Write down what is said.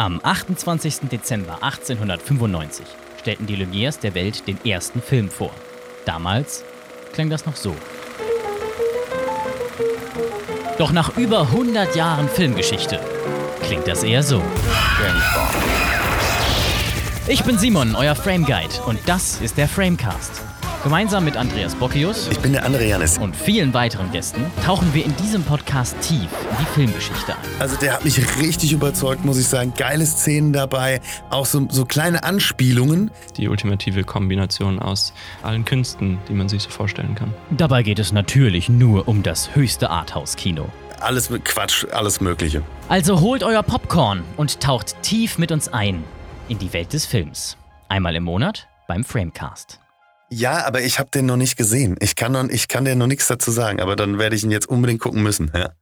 Am 28. Dezember 1895 stellten die Lumières der Welt den ersten Film vor. Damals klang das noch so. Doch nach über 100 Jahren Filmgeschichte klingt das eher so. Ich bin Simon, euer Frame Guide und das ist der Framecast. Gemeinsam mit Andreas Bockius Ich bin der andere Janis. und vielen weiteren Gästen tauchen wir in diesem Podcast tief in die Filmgeschichte ein. Also der hat mich richtig überzeugt, muss ich sagen. Geile Szenen dabei, auch so, so kleine Anspielungen. die ultimative Kombination aus allen Künsten, die man sich so vorstellen kann. Dabei geht es natürlich nur um das höchste Arthouse-Kino. Alles mit Quatsch, alles Mögliche. Also holt euer Popcorn und taucht tief mit uns ein in die Welt des Films. Einmal im Monat beim Framecast. Ja, aber ich habe den noch nicht gesehen. Ich kann, noch, ich kann dir noch nichts dazu sagen, aber dann werde ich ihn jetzt unbedingt gucken müssen. Ja.